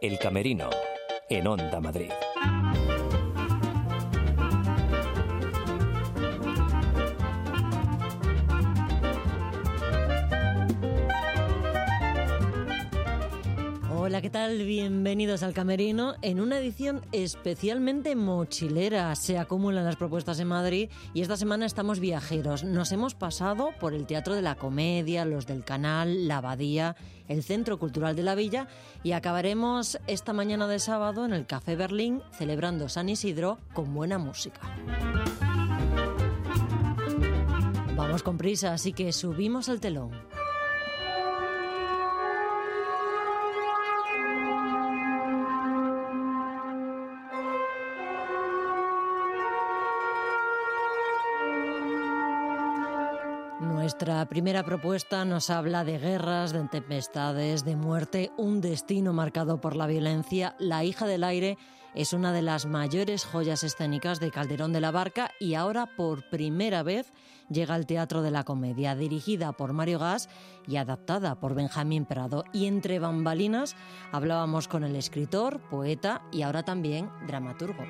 El Camerino, en Onda Madrid. Hola, ¿qué tal? Bienvenidos al Camerino en una edición especialmente mochilera. Se acumulan las propuestas en Madrid y esta semana estamos viajeros. Nos hemos pasado por el Teatro de la Comedia, los del Canal, la Abadía, el Centro Cultural de la Villa y acabaremos esta mañana de sábado en el Café Berlín celebrando San Isidro con buena música. Vamos con prisa, así que subimos el telón. Primera propuesta nos habla de guerras, de tempestades, de muerte, un destino marcado por la violencia. La hija del aire es una de las mayores joyas escénicas de Calderón de la Barca y ahora por primera vez llega al Teatro de la Comedia, dirigida por Mario Gas y adaptada por Benjamín Prado. Y entre bambalinas hablábamos con el escritor, poeta y ahora también dramaturgo.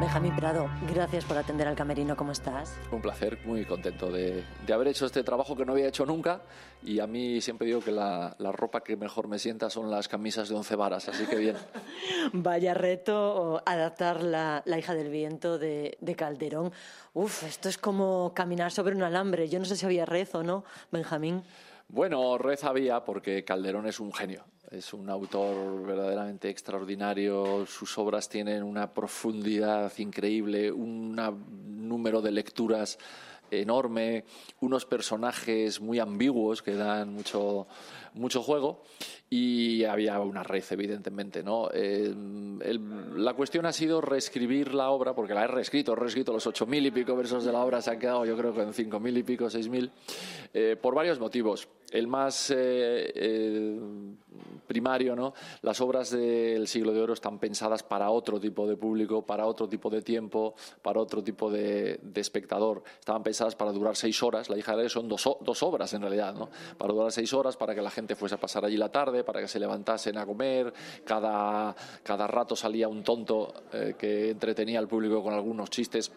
Benjamín Prado, gracias por atender al camerino. ¿Cómo estás? Un placer, muy contento de, de, haber hecho este trabajo que no había hecho nunca. Y a mí siempre digo que la, la ropa que mejor me sienta son las camisas de once varas, así que bien. Vaya reto adaptar la, la hija del viento de, de, Calderón. Uf, esto es como caminar sobre un alambre. Yo no sé si había rezo o no, Benjamín. Bueno, red había porque Calderón es un genio. Es un autor verdaderamente extraordinario. Sus obras tienen una profundidad increíble, un número de lecturas enorme, unos personajes muy ambiguos que dan mucho, mucho juego y había una red, evidentemente. ¿no? Eh, la cuestión ha sido reescribir la obra, porque la he reescrito, he reescrito los ocho mil y pico versos de la obra, se han quedado yo creo en cinco mil y pico, seis mil, eh, por varios motivos. El más eh, eh, primario, ¿no? Las obras del siglo de oro están pensadas para otro tipo de público, para otro tipo de tiempo, para otro tipo de, espectador. Estaban pensadas para durar seis horas. La hija de son dos, dos obras en realidad, ¿no? Para durar seis horas, para que la gente fuese a pasar allí la tarde, para que se levantasen a comer. Cada, cada rato salía un tonto eh, que entretenía al público con algunos chistes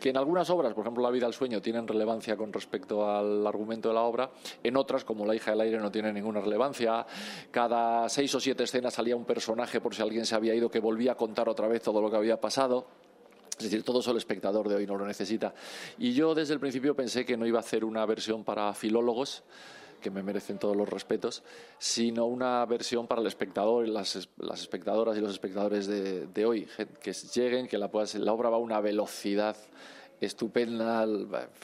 que en algunas obras, por ejemplo La vida al sueño, tienen relevancia con respecto al argumento de la obra, en otras, como La hija del aire, no tienen ninguna relevancia. Cada seis o siete escenas salía un personaje, por si alguien se había ido, que volvía a contar otra vez todo lo que había pasado. Es decir, todo eso el espectador de hoy no lo necesita. Y yo desde el principio pensé que no iba a hacer una versión para filólogos, que me merecen todos los respetos, sino una versión para el espectador, las, las espectadoras y los espectadores de, de hoy, que lleguen, que la, la obra va a una velocidad estupenda,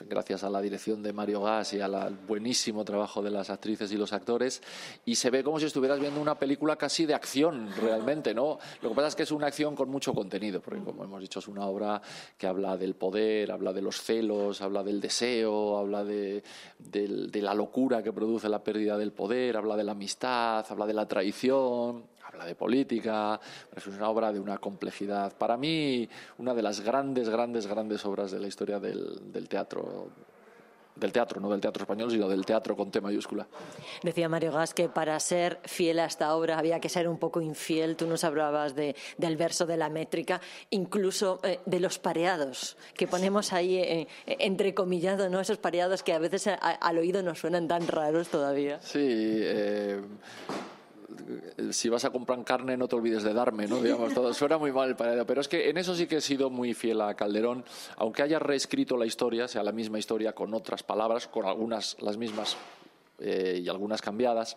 gracias a la dirección de Mario Gas y al buenísimo trabajo de las actrices y los actores, y se ve como si estuvieras viendo una película casi de acción realmente, ¿no? Lo que pasa es que es una acción con mucho contenido, porque como hemos dicho es una obra que habla del poder, habla de los celos, habla del deseo, habla de, la locura que produce la pérdida del poder, habla de la amistad, habla de la traición, habla de política, es una obra de una complejidad. Para mí, una de las grandes, grandes, grandes obras de la historia del, del teatro del teatro, no del teatro español, sino del teatro con T mayúscula. Decía Mario Gas que para ser fiel a esta obra había que ser un poco infiel. Tú nos hablabas de, del verso de la métrica, incluso eh, de los pareados que ponemos ahí eh, entrecomillado, ¿no? Esos pareados que a veces a, al oído nos suenan tan raros todavía. Sí. Eh si vas a comprar carne no te olvides de darme, ¿no? Digamos, todo suena muy mal paradero, pero es que en eso sí que he sido muy fiel a Calderón, aunque haya reescrito la historia, sea la misma historia con otras palabras, con algunas las mismas eh, y algunas cambiadas.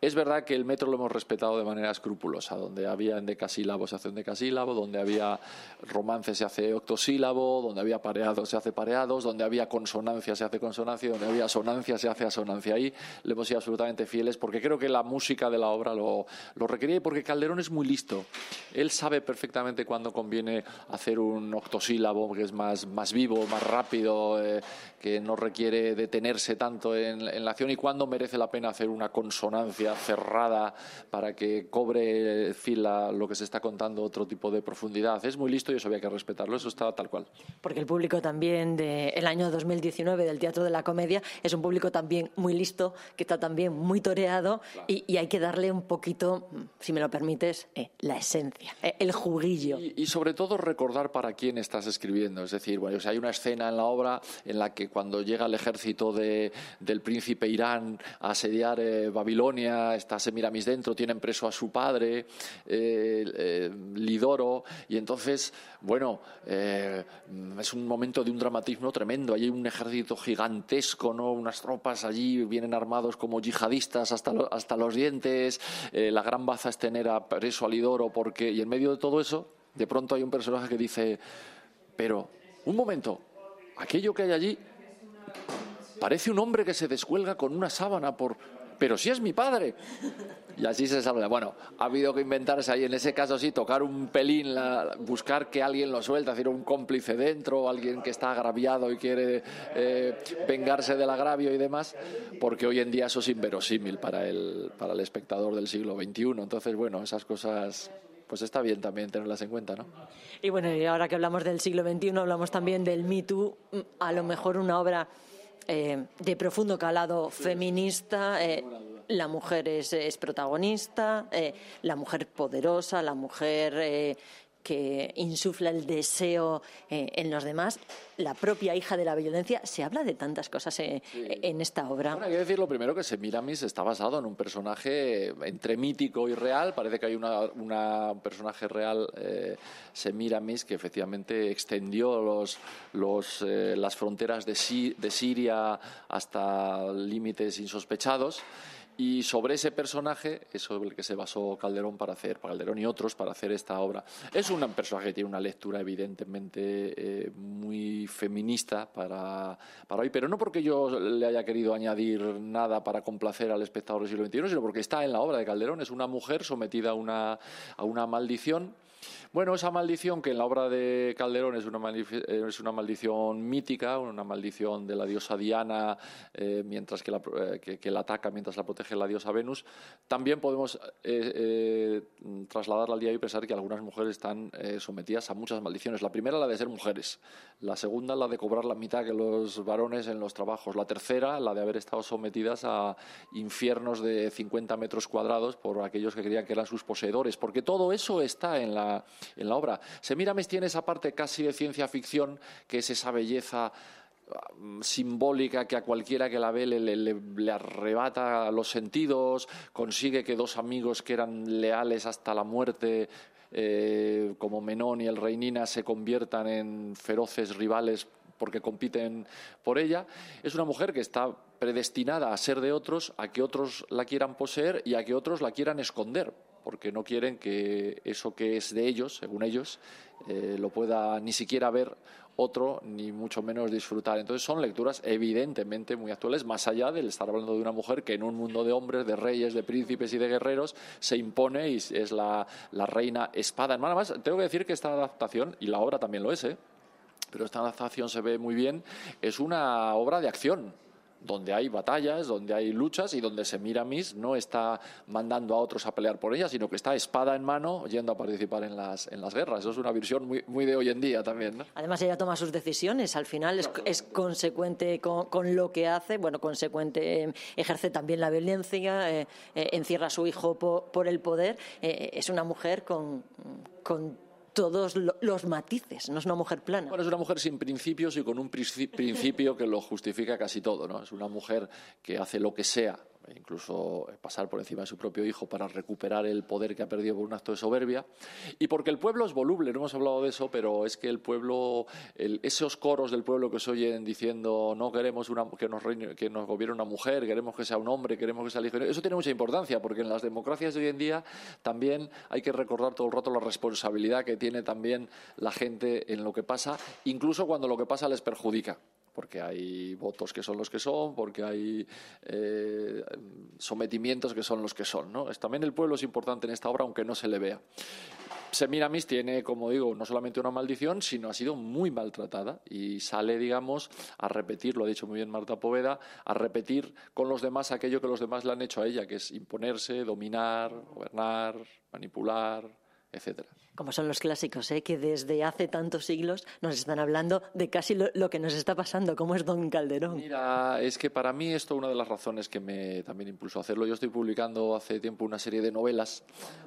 Es verdad que el metro lo hemos respetado de manera escrupulosa. Donde había endecasílabo se hace endecasílabo, donde había romance se hace octosílabo, donde había pareados se hace pareados, donde había consonancia se hace consonancia, donde había asonancia se hace asonancia. Ahí le hemos sido absolutamente fieles porque creo que la música de la obra lo, lo requería y porque Calderón es muy listo. Él sabe perfectamente cuándo conviene hacer un octosílabo que es más, más vivo, más rápido, eh, que no requiere detenerse tanto en, en la acción y cuándo merece la pena hacer una consonancia cerrada para que cobre fila lo que se está contando otro tipo de profundidad. Es muy listo y eso había que respetarlo, eso está tal cual. Porque el público también del año 2019 del Teatro de la Comedia es un público también muy listo, que está también muy toreado y, hay que darle un poquito, si me lo permites, eh, la esencia, eh, el juguillo. Y, sobre todo recordar para quién estás escribiendo. Es decir, bueno, hay una escena en la obra en la que cuando llega el ejército de, del príncipe Irán a asediar eh, Babilonia, está Semiramis dentro, tienen preso a su padre, Lidoro, y entonces, bueno, es un momento de un dramatismo tremendo. Hay un ejército gigantesco, ¿no? Unas tropas allí vienen armados como yihadistas hasta, hasta los dientes, la gran baza es tener a preso a Lidoro porque y en medio de todo eso, de pronto hay un personaje que dice, pero, un momento, aquello que hay allí parece un hombre que se descuelga con una sábana por... Pero si es mi padre. Y así se sabe. Bueno, ha habido que inventarse ahí, en ese caso sí, tocar un pelín, buscar que alguien lo suelte, hacer un cómplice dentro, alguien que está agraviado y quiere eh, vengarse del agravio y demás, porque hoy en día eso es inverosímil para el, para el espectador del siglo XXI. Entonces, bueno, esas cosas pues está bien también tenerlas en cuenta, ¿no? Y bueno, y ahora que hablamos del siglo XXI, hablamos también del Me Too, a lo mejor una obra eh, de profundo calado feminista. Eh, la mujer es, protagonista, eh, la mujer poderosa, la mujer que insufla el deseo eh, en los demás, la propia hija de la violencia. Se habla de tantas cosas eh, en esta obra. hay que decir lo primero que Semiramis está basado en un personaje entre mítico y real. Parece que hay una, un personaje real, eh, Semiramis, que efectivamente extendió los, los, las fronteras de, de Siria hasta límites insospechados. Y sobre ese personaje es sobre el que se basó Calderón para hacer, Calderón y otros para hacer esta obra. Es un personaje que tiene una lectura evidentemente eh, muy feminista para, para hoy, pero no porque yo le haya querido añadir nada para complacer al espectador del siglo XXI, sino porque está en la obra de Calderón. Es una mujer sometida a una, a una maldición bueno, esa maldición que en la obra de Calderón es una, es una maldición mítica, una maldición de la diosa Diana, eh, mientras que la, eh, que, la, ataca, mientras la protege la diosa Venus, también podemos eh, trasladarla al día y pensar que algunas mujeres están sometidas a muchas maldiciones. La primera, la de ser mujeres. La segunda, la de cobrar la mitad que los varones en los trabajos. La tercera, la de haber estado sometidas a infiernos de 50 metros cuadrados por aquellos que creían que eran sus poseedores. Porque todo eso está en la en la obra. Semiramis tiene esa parte casi de ciencia ficción, que es esa belleza mm, simbólica que a cualquiera que la ve le, arrebata los sentidos, consigue que dos amigos que eran leales hasta la muerte, eh, como Menón y el Reinina, se conviertan en feroces rivales porque compiten por ella. Es una mujer que está predestinada a ser de otros, a que otros la quieran poseer y a que otros la quieran esconder porque no quieren que eso que es de ellos, según ellos, eh, lo pueda ni siquiera ver otro, ni mucho menos disfrutar. Entonces son lecturas evidentemente muy actuales, más allá del estar hablando de una mujer que en un mundo de hombres, de reyes, de príncipes y de guerreros se impone y es la, la reina espada. Hermana más, tengo que decir que esta adaptación, y la obra también lo es, ¿eh? pero esta adaptación se ve muy bien, es una obra de acción donde hay batallas, donde hay luchas y donde Semiramis no está mandando a otros a pelear por ella, sino que está espada en mano yendo a participar en las, en las guerras. Eso es una visión muy, muy de hoy en día también. ¿no? Además, ella toma sus decisiones, al final es, es consecuente con, lo que hace, bueno, consecuente, eh, ejerce también la violencia, eh, eh, encierra a su hijo por, el poder. es una mujer con, con todos los matices, no es una mujer plana. Bueno, es una mujer sin principios y con un principio que lo justifica casi todo, ¿no? Es una mujer que hace lo que sea incluso pasar por encima de su propio hijo para recuperar el poder que ha perdido por un acto de soberbia. Y porque el pueblo es voluble, no hemos hablado de eso, pero es que el pueblo, esos coros del pueblo que se oyen diciendo no queremos una, que, nos que nos gobierne una mujer, queremos que sea un hombre, queremos que sea hijo, eso tiene mucha importancia, porque en las democracias de hoy en día también hay que recordar todo el rato la responsabilidad que tiene también la gente en lo que pasa, incluso cuando lo que pasa les perjudica porque hay votos que son los que son, porque hay eh, sometimientos que son los que son. ¿no? También el pueblo es importante en esta obra, aunque no se le vea. Semiramis tiene, como digo, no solamente una maldición, sino ha sido muy maltratada y sale, digamos, a repetir, lo ha dicho muy bien Marta Poveda, a repetir con los demás aquello que los demás le han hecho a ella, que es imponerse, dominar, gobernar, manipular, etcétera como son los clásicos, ¿eh? que desde hace tantos siglos nos están hablando de casi lo, que nos está pasando, como es Don Calderón. Mira, es que para mí esto es una de las razones que me también impulsó a hacerlo. Yo estoy publicando hace tiempo una serie de novelas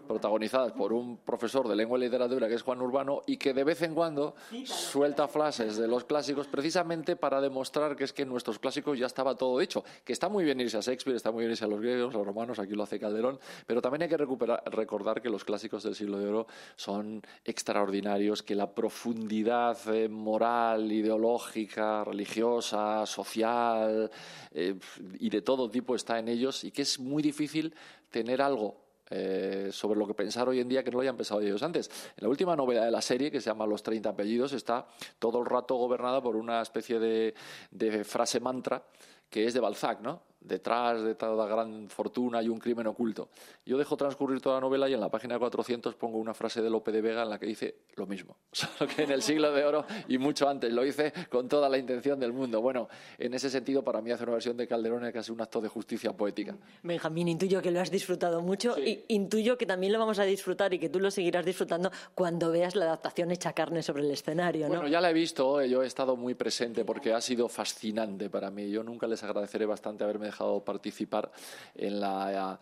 protagonizadas por un profesor de lengua y literatura que es Juan Urbano y que de vez en cuando suelta frases de los clásicos precisamente para demostrar que es que en nuestros clásicos ya estaba todo hecho, que está muy bien irse a Shakespeare, está muy bien irse a los griegos, a los romanos, aquí lo hace Calderón, pero también hay que recuperar, recordar que los clásicos del siglo de son extraordinarios, que la profundidad eh, moral, ideológica, religiosa, social eh, y de todo tipo está en ellos y que es muy difícil tener algo eh, sobre lo que pensar hoy en día que no lo hayan pensado ellos antes. En la última novela de la serie, que se llama Los 30 apellidos, está todo el rato gobernada por una especie de frase mantra que es de Balzac, ¿no? Detrás de toda gran fortuna hay un crimen oculto. Yo dejo transcurrir toda la novela y en la página 400 pongo una frase de Lope de Vega en la que dice lo mismo, solo que en el siglo de oro y mucho antes. Lo hice con toda la intención del mundo. Bueno, en ese sentido, para mí hacer una versión de Calderón es casi un acto de justicia poética. Benjamín, intuyo que lo has disfrutado mucho y intuyo que también lo vamos a disfrutar y que tú lo seguirás disfrutando cuando veas la adaptación hecha carne sobre el escenario, ¿no? Bueno, ya la he visto, yo he estado muy presente porque ha sido fascinante para mí. Yo nunca les agradeceré bastante haberme dejado participar en la,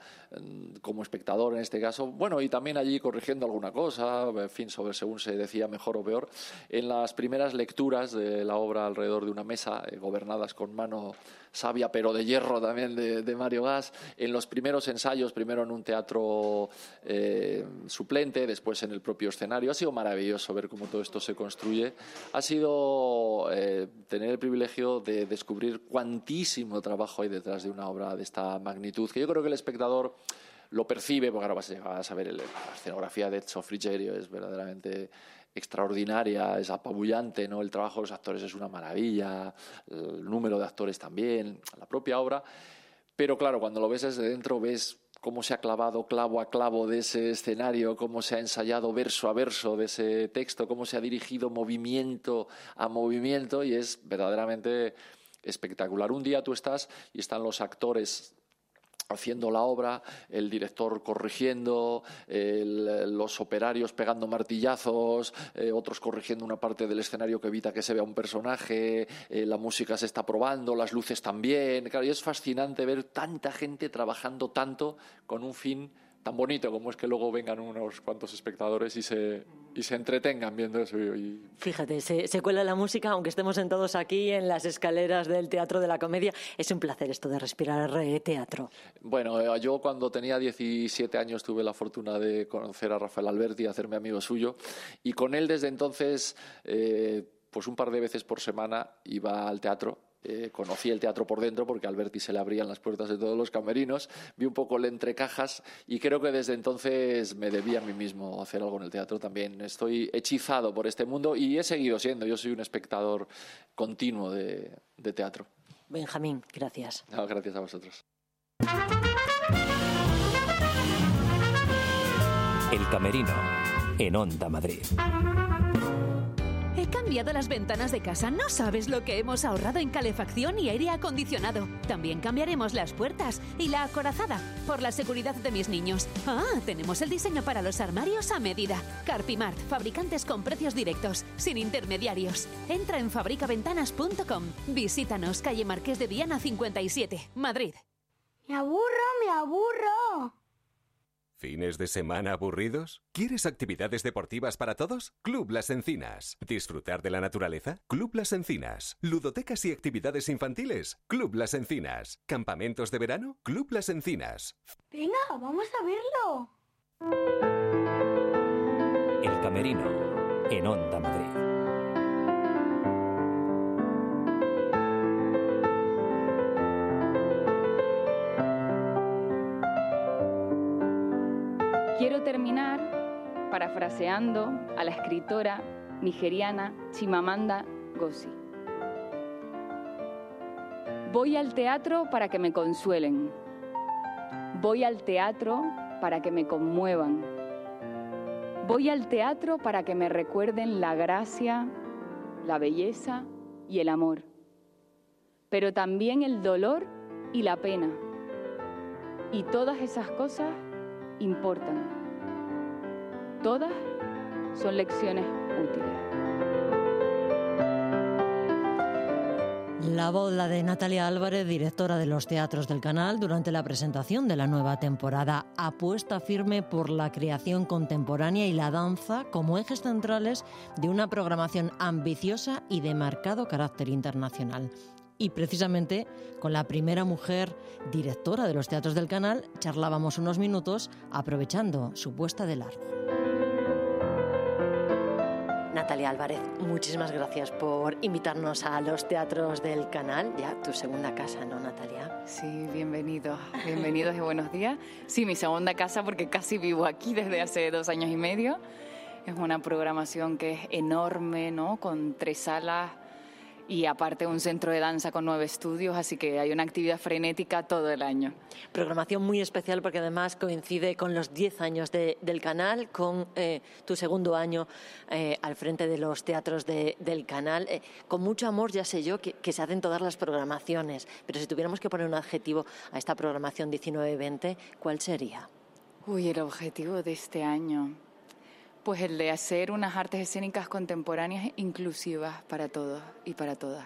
como espectador en este caso. Bueno, y también allí corrigiendo alguna cosa, en fin, sobre según se decía mejor o peor. En las primeras lecturas de la obra alrededor de una mesa, eh, gobernadas con mano sabia pero de hierro también de, Mario Gas, en los primeros ensayos, primero en un teatro eh, suplente, después en el propio escenario. Ha sido maravilloso ver cómo todo esto se construye. Ha sido eh, tener el privilegio de descubrir cuantísimo trabajo hay detrás de una obra de esta magnitud, que yo creo que el espectador lo percibe, porque ahora vas a, ver la escenografía de Ezzo Frigerio, es verdaderamente extraordinaria, es apabullante, ¿no? El trabajo de los actores es una maravilla, el número de actores también, la propia obra. Pero claro, cuando lo ves desde dentro ves cómo se ha clavado clavo a clavo de ese escenario, cómo se ha ensayado verso a verso de ese texto, cómo se ha dirigido movimiento a movimiento y es verdaderamente espectacular. Un día tú estás y están los actores haciendo la obra, el director corrigiendo, los operarios pegando martillazos, eh, otros corrigiendo una parte del escenario que evita que se vea un personaje, eh, la música se está probando, las luces también. Claro, y es fascinante ver tanta gente trabajando tanto con un fin tan bonito como es que luego vengan unos cuantos espectadores y se, y se entretengan viendo eso. Y... Fíjate, se, se, cuela la música, aunque estemos sentados aquí en las escaleras del Teatro de la Comedia. Es un placer esto de respirar teatro. Bueno, eh, yo cuando tenía 17 años tuve la fortuna de conocer a Rafael Alberti, hacerme amigo suyo, y con él desde entonces, eh, pues un par de veces por semana iba al teatro eh, conocí el teatro por dentro porque a Alberti se le abrían las puertas de todos los camerinos, vi un poco el entrecajas y creo que desde entonces me debía a mí mismo hacer algo en el teatro también. Estoy hechizado por este mundo y he seguido siendo, yo soy un espectador continuo de, teatro. Benjamín, gracias. gracias a vosotros. El Camerino, en Onda Madrid cambiado las ventanas de casa. No sabes lo que hemos ahorrado en calefacción y aire acondicionado. También cambiaremos las puertas y la acorazada por la seguridad de mis niños. Ah, tenemos el diseño para los armarios a medida. Carpimart, fabricantes con precios directos, sin intermediarios. Entra en fabricaventanas.com. Visítanos, calle Marqués de Viana 57, Madrid. Me aburro, me aburro. ¿Fines de semana aburridos? ¿Quieres actividades deportivas para todos? Club Las Encinas. ¿Disfrutar de la naturaleza? Club Las Encinas. ¿Ludotecas y actividades infantiles? Club Las Encinas. ¿Campamentos de verano? Club Las Encinas. Venga, vamos a verlo. El Camerino, en Onda Madrid. Quiero terminar parafraseando a la escritora nigeriana Chimamanda Ngozi. Voy al teatro para que me consuelen. Voy al teatro para que me conmuevan. Voy al teatro para que me recuerden la gracia, la belleza y el amor, pero también el dolor y la pena. Y todas esas cosas importan. Todas son lecciones útiles. La voz la de Natalia Álvarez, directora de los teatros del canal, durante la presentación de la nueva temporada, apuesta firme por la creación contemporánea y la danza como ejes centrales de una programación ambiciosa y de marcado carácter internacional. Y precisamente con la primera mujer directora de los teatros del canal charlábamos unos minutos aprovechando su puesta de largo. Natalia Álvarez, muchísimas gracias por invitarnos a los teatros del canal, ya tu segunda casa, ¿no, Natalia? Sí, bienvenidos, bienvenidos y buenos días. Sí, mi segunda casa porque casi vivo aquí desde hace dos años y medio. Es una programación que es enorme, ¿no? Con tres salas y aparte un centro de danza con nueve estudios, así que hay una actividad frenética todo el año. Programación muy especial porque además coincide con los diez años del canal, con eh, tu segundo año eh, al frente de los teatros del canal. Eh, con mucho amor, ya sé yo, que, que, se hacen todas las programaciones, pero si tuviéramos que poner un adjetivo a esta programación 19-20, ¿cuál sería? Uy, el objetivo de este año. Pues el de hacer unas artes escénicas contemporáneas inclusivas para todos y para todas.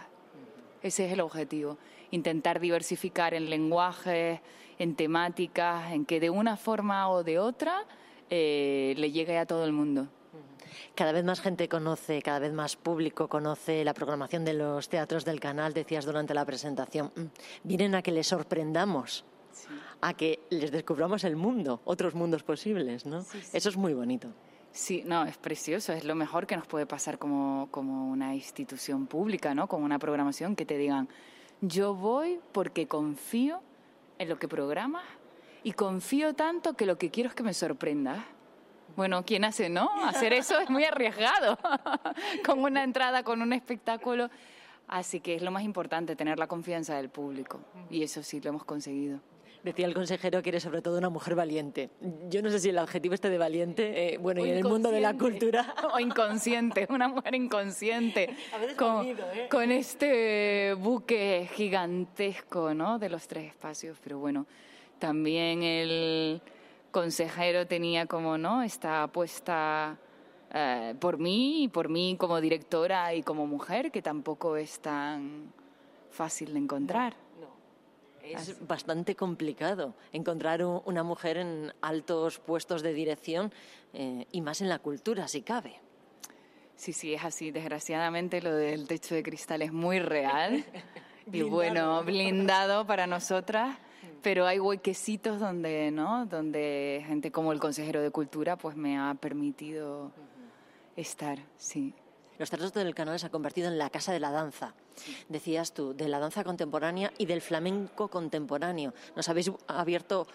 Ese es el objetivo, intentar diversificar en lenguajes, en temáticas, en que de una forma o de otra eh, le llegue a todo el mundo. Cada vez más gente conoce, cada vez más público conoce la programación de los teatros del canal, decías durante la presentación. Mm, vienen a que les sorprendamos, a que les descubramos el mundo, otros mundos posibles, ¿no? Eso es muy bonito. Sí, no, es precioso, es lo mejor que nos puede pasar como, como una institución pública, ¿no? Como una programación que te digan, yo voy porque confío en lo que programas y confío tanto que lo que quiero es que me sorprenda. Bueno, ¿quién hace, no? Hacer eso es muy arriesgado, con una entrada, con un espectáculo. Así que es lo más importante, tener la confianza del público. Y eso sí lo hemos conseguido. Decía el consejero que eres sobre todo una mujer valiente. Yo no sé si el adjetivo este de valiente, eh, bueno, y en el mundo de la cultura. O inconsciente, una mujer inconsciente. A veces con, ¿eh? con este buque gigantesco, ¿no? De los tres espacios. Pero bueno, también el consejero tenía como, ¿no? Esta apuesta eh, por mí, y por mí como directora y como mujer, que tampoco es tan fácil de encontrar. Es bastante complicado encontrar una mujer en altos puestos de dirección eh, y más en la cultura, si cabe. Sí, sí, es así. Desgraciadamente lo del techo de cristal es muy real y bueno, blindado para nosotras, pero hay huequecitos donde, ¿no? Donde gente como el consejero de cultura pues me ha permitido estar, sí. Los teatros del canal se ha convertido en la casa de la danza. Decías tú, de la danza contemporánea y del flamenco contemporáneo. Nos habéis abierto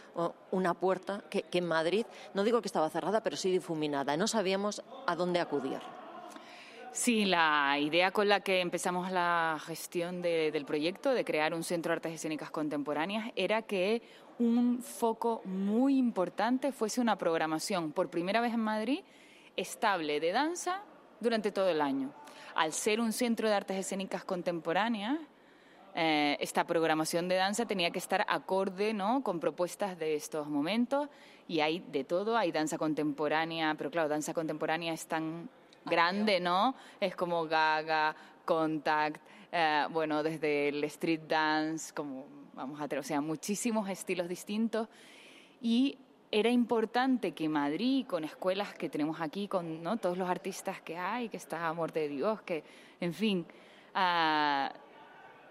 una puerta que, en Madrid, no digo que estaba cerrada, pero sí difuminada. No sabíamos a dónde acudir. Sí, la idea con la que empezamos la gestión del proyecto, de crear un centro de artes escénicas contemporáneas, era que un foco muy importante fuese una programación, por primera vez en Madrid, estable de danza durante todo el año. Al ser un centro de artes escénicas contemporáneas, eh, esta programación de danza tenía que estar acorde ¿no? con propuestas de estos momentos y hay de todo, hay danza contemporánea, pero claro, danza contemporánea es tan grande, ¿no? Es como Gaga, Contact, eh, bueno, desde el street dance, como vamos a tener, o sea, muchísimos estilos distintos y era importante que Madrid, con escuelas que tenemos aquí, con ¿no? todos los artistas que hay, que está Amor de Dios, que, en fin, ah,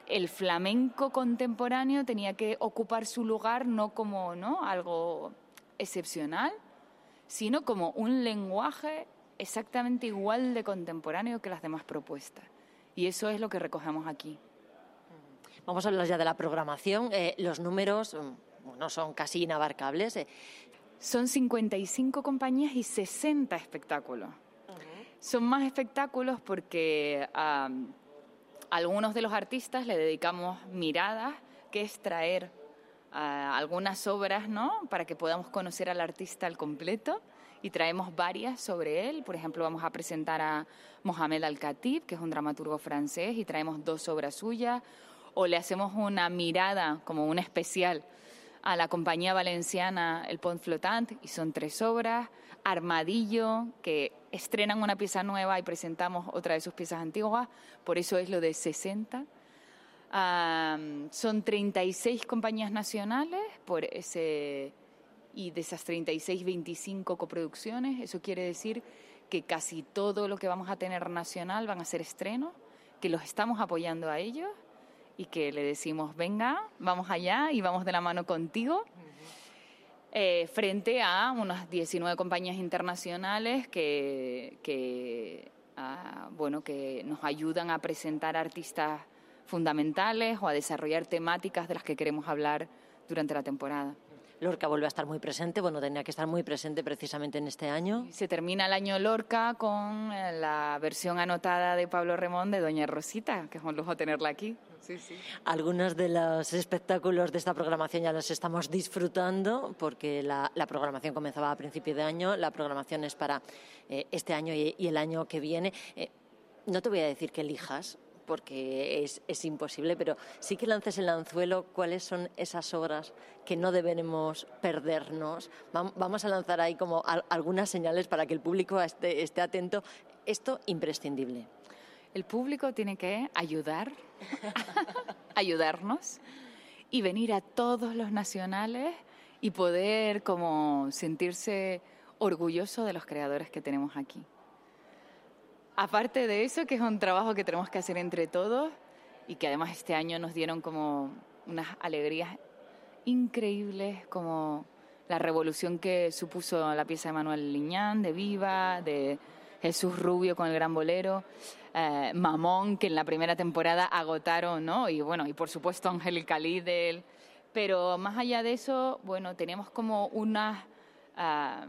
el flamenco contemporáneo tenía que ocupar su lugar no como ¿no? algo excepcional, sino como un lenguaje exactamente igual de contemporáneo que las demás propuestas. Y eso es lo que recogemos aquí. Vamos a hablar ya de la programación. Eh, los números mm, no son casi inabarcables. Eh, son 55 compañías y 60 espectáculos. Son más espectáculos porque a algunos de los artistas le dedicamos miradas, que es traer algunas obras, ¿no? Para que podamos conocer al artista al completo y traemos varias sobre él. Por ejemplo, vamos a presentar a Mohamed Al-Khatib, que es un dramaturgo francés, y traemos dos obras suyas, o le hacemos una mirada como un especial a la compañía valenciana El Pont Flotant, y son tres obras. Armadillo, que estrenan una pieza nueva y presentamos otra de sus piezas antiguas, por eso es lo de 60. son 36 compañías nacionales por ese y de esas 36, 25 coproducciones. Eso quiere decir que casi todo lo que vamos a tener nacional van a ser estrenos, que los estamos apoyando a ellos y que le decimos, venga, vamos allá y vamos de la mano contigo. Eh, frente a unas 19 compañías internacionales que, que, ah, bueno, que nos ayudan a presentar artistas fundamentales o a desarrollar temáticas de las que queremos hablar durante la temporada. Lorca vuelve a estar muy presente, bueno, tenía que estar muy presente precisamente en este año. Se termina el año Lorca con eh, la versión anotada de Pablo Remón de Doña Rosita, que es un lujo tenerla aquí. Sí, sí. Algunos de los espectáculos de esta programación ya los estamos disfrutando porque la, programación comenzaba a principio de año, la programación es para eh, este año y, el año que viene. Eh, no te voy a decir que elijas, porque es, imposible, pero sí que lances el anzuelo cuáles son esas obras que no deberemos perdernos. Vamos a lanzar ahí como algunas señales para que el público esté, esté atento. Esto imprescindible. El público tiene que ayudar, ayudarnos y venir a todos los nacionales y poder como sentirse orgulloso de los creadores que tenemos aquí. Aparte de eso, que es un trabajo que tenemos que hacer entre todos y que además este año nos dieron como unas alegrías increíbles, como la revolución que supuso la pieza de Manuel Liñán, de Viva, de Jesús Rubio con el gran bolero, eh, Mamón, que en la primera temporada agotaron, ¿no? Y bueno, y por supuesto Angélica Lidl. Pero más allá de eso, bueno, tenemos como unas... Ah,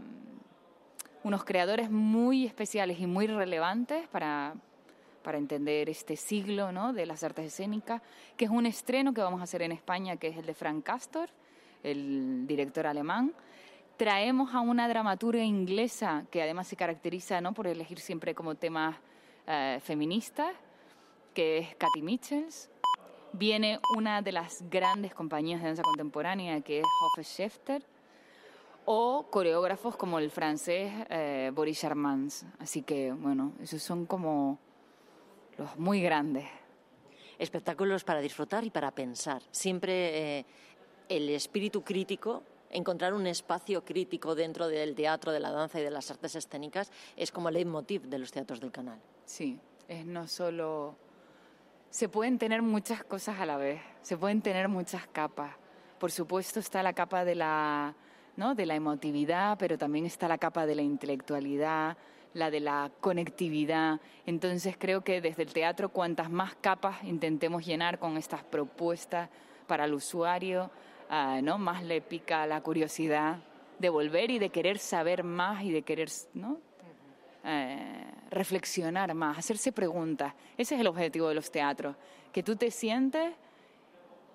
unos creadores muy especiales y muy relevantes para, para entender este siglo ¿no? de las artes escénicas, que es un estreno que vamos a hacer en España, que es el de Frank Castor, el director alemán. Traemos a una dramaturga inglesa que además se caracteriza ¿no? por elegir siempre como temas eh, feministas, que es Katy Michels. Viene una de las grandes compañías de danza contemporánea, que es Hoffe Schefter o coreógrafos como el francés eh, Boris Charmans. Así que, bueno, esos son como los muy grandes. Espectáculos para disfrutar y para pensar. Siempre eh, el espíritu crítico, encontrar un espacio crítico dentro del teatro, de la danza y de las artes escénicas es como el leitmotiv de los teatros del canal. Sí, es no solo... Se pueden tener muchas cosas a la vez, se pueden tener muchas capas. Por supuesto está la capa de la de la emotividad, pero también está la capa de la intelectualidad, la de la conectividad. Entonces creo que desde el teatro cuantas más capas intentemos llenar con estas propuestas para el usuario, ah, ¿no? más le pica la curiosidad de volver y de querer saber más y de querer ¿no? Eh, reflexionar más, hacerse preguntas. Ese es el objetivo de los teatros, que tú te sientes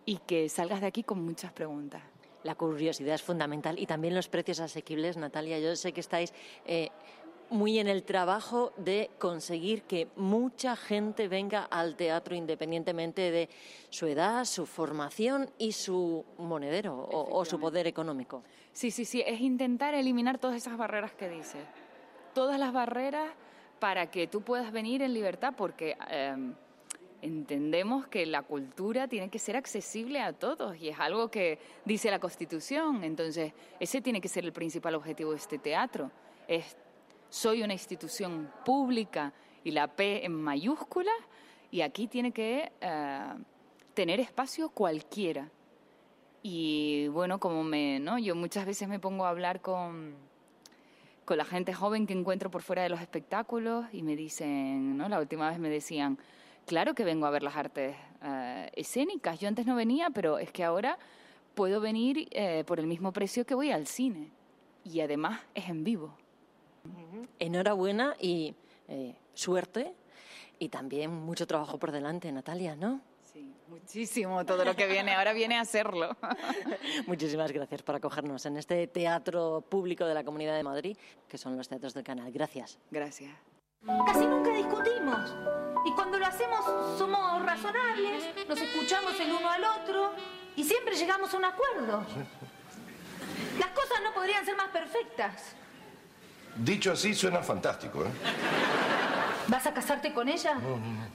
y que salgas de aquí con muchas preguntas. La curiosidad es fundamental y también los precios asequibles, Natalia. Yo sé que estáis eh, muy en el trabajo de conseguir que mucha gente venga al teatro independientemente de su edad, su formación y su monedero o, su poder económico. Sí, sí, sí, es intentar eliminar todas esas barreras que dices. Todas las barreras para que tú puedas venir en libertad porque... Em, entendemos que la cultura tiene que ser accesible a todos y es algo que dice la Constitución. Entonces, ese tiene que ser el principal objetivo de este teatro. Es, soy una institución pública y la P en mayúscula y aquí tiene que eh, tener espacio cualquiera. Y bueno, como me, ¿no? Yo muchas veces me pongo a hablar con, con la gente joven que encuentro por fuera de los espectáculos y me dicen, ¿no? La última vez me decían, Claro que vengo a ver las artes eh, escénicas. Yo antes no venía, pero es que ahora puedo venir eh, por el mismo precio que voy al cine. Y además es en vivo. Enhorabuena y eh, suerte. Y también mucho trabajo por delante, Natalia, ¿no? Sí, Muchísimo, todo lo que viene ahora viene a hacerlo. Muchísimas gracias por acogernos en este teatro público de la Comunidad de Madrid, que son los teatros del canal. Gracias. Gracias. Casi nunca discutimos. Y cuando lo hacemos somos razonables, nos escuchamos el uno al otro y siempre llegamos a un acuerdo. Las cosas no podrían ser más perfectas. Dicho así, suena fantástico, ¿eh? ¿Vas a casarte con ella?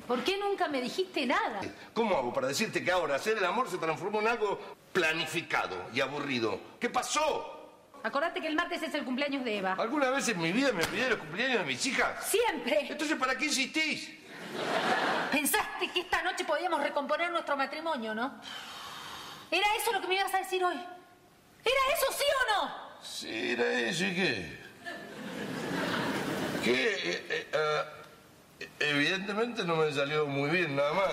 ¿Por qué nunca me dijiste nada? ¿Cómo hago para decirte que ahora hacer el amor se transformó en algo planificado y aburrido? ¿Qué pasó? Acordate que el martes es el cumpleaños de Eva. ¿Alguna vez en mi vida me olvidé los cumpleaños de mis hijas? Siempre. Entonces, ¿para qué insistís? Pensaste que esta noche podíamos recomponer nuestro matrimonio, ¿no? ¿Era eso lo que me ibas a decir hoy? ¿Era eso, sí o no? Sí, era eso, ¿y qué? Que eh, eh, ah, evidentemente no me salió muy bien, nada más.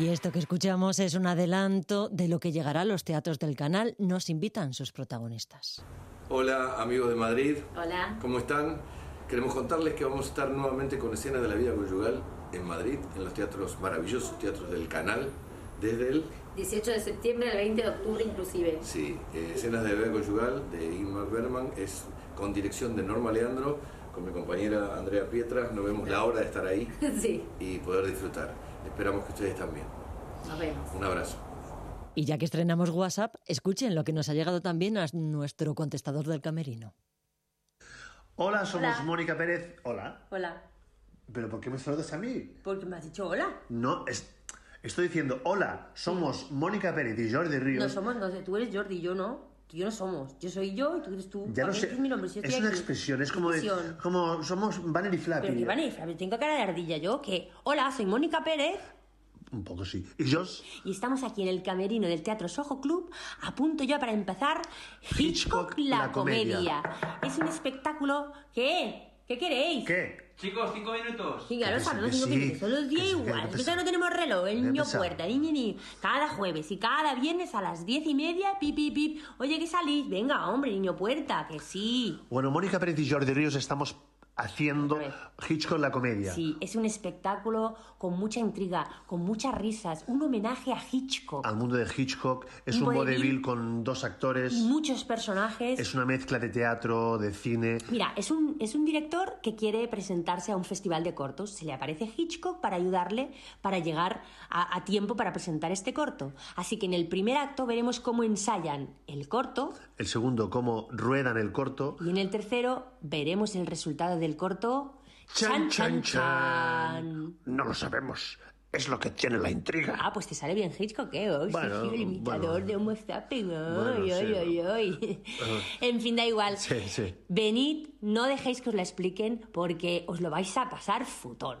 Y esto que escuchamos es un adelanto de lo que llegará a los teatros del canal. Nos invitan sus protagonistas. Hola amigos de Madrid, Hola. ¿cómo están? Queremos contarles que vamos a estar nuevamente con escenas de la vida conyugal en Madrid, en los teatros maravillosos, teatros del canal, desde el 18 de septiembre al 20 de octubre inclusive. Sí, eh, escenas de la vida conyugal de Ingmar Bergman, es con dirección de Norma Leandro, con mi compañera Andrea Pietras, nos vemos la hora de estar ahí sí, y poder disfrutar. Esperamos que ustedes también. nos vemos. Un abrazo. Y ya que estrenamos WhatsApp, escuchen lo que nos ha llegado también a nuestro contestador del camerino. Hola, somos Hola. Mónica Pérez. Hola. Hola. ¿Pero por qué me saludas a mí? ¿Por qué me has dicho hola? No, es- estoy diciendo, hola, somos Mónica Pérez y Jordi Ríos. No somos, no sé, tú eres Jordi, yo no. Tú y yo no somos. Yo soy yo y tú eres tú. ya ¿Para lo qué sé. dices mi nombre? Si yo es una aquí. expresión, es como de, como somos Banner y Flappy. Pero que van a ir, tengo cara de ardilla yo, que hola, soy Mónica Pérez Un poco sí. ¿Y yo? y estamos aquí en el camerino del Teatro Soho Club, a punto ya para empezar Hitchcock, Hitchcock, la, la comedia. comedia. Es un espectáculo ¿qué? ¿Qué queréis? ¿Qué? Chicos, cinco minutos. Sí, claro, sí, cinco sí, minutos, son los que 10 sí, que igual. que no tenemos reloj, el niño pesa. puerta, ni, ni, ni. Cada jueves y cada viernes a las diez y media, pip, pip, pip. Oye, que salís, venga, hombre, niño puerta, que sí. Bueno, Mónica Pérez y Jordi Ríos estamos haciendo. Hitchcock la comedia. Sí, es un espectáculo con mucha intriga, con muchas risas, un homenaje a Hitchcock. Al mundo de Hitchcock es Un un vodevil. vodevil con dos actores. Y muchos personajes. Es una mezcla de teatro, de cine. Mira, es un, es un director que quiere presentarse a un festival de cortos. Se le aparece Hitchcock para ayudarle para llegar a, a tiempo para presentar este corto. Así que en el primer acto veremos cómo ensayan el corto El segundo, cómo ruedan el corto. y en el tercero veremos el resultado del corto. Chan, chan, chan. chan. No lo sabemos. Es lo que tiene la intriga. Ah, pues te sale bien Hitchcock, ¿eh? Hoy Bueno, el imitador bueno. de Homo Zapping. Ay, Bueno, sí. ay. En fin, da igual. Sí, sí. Venid, no dejéis que os la expliquen porque os lo vais a pasar futón.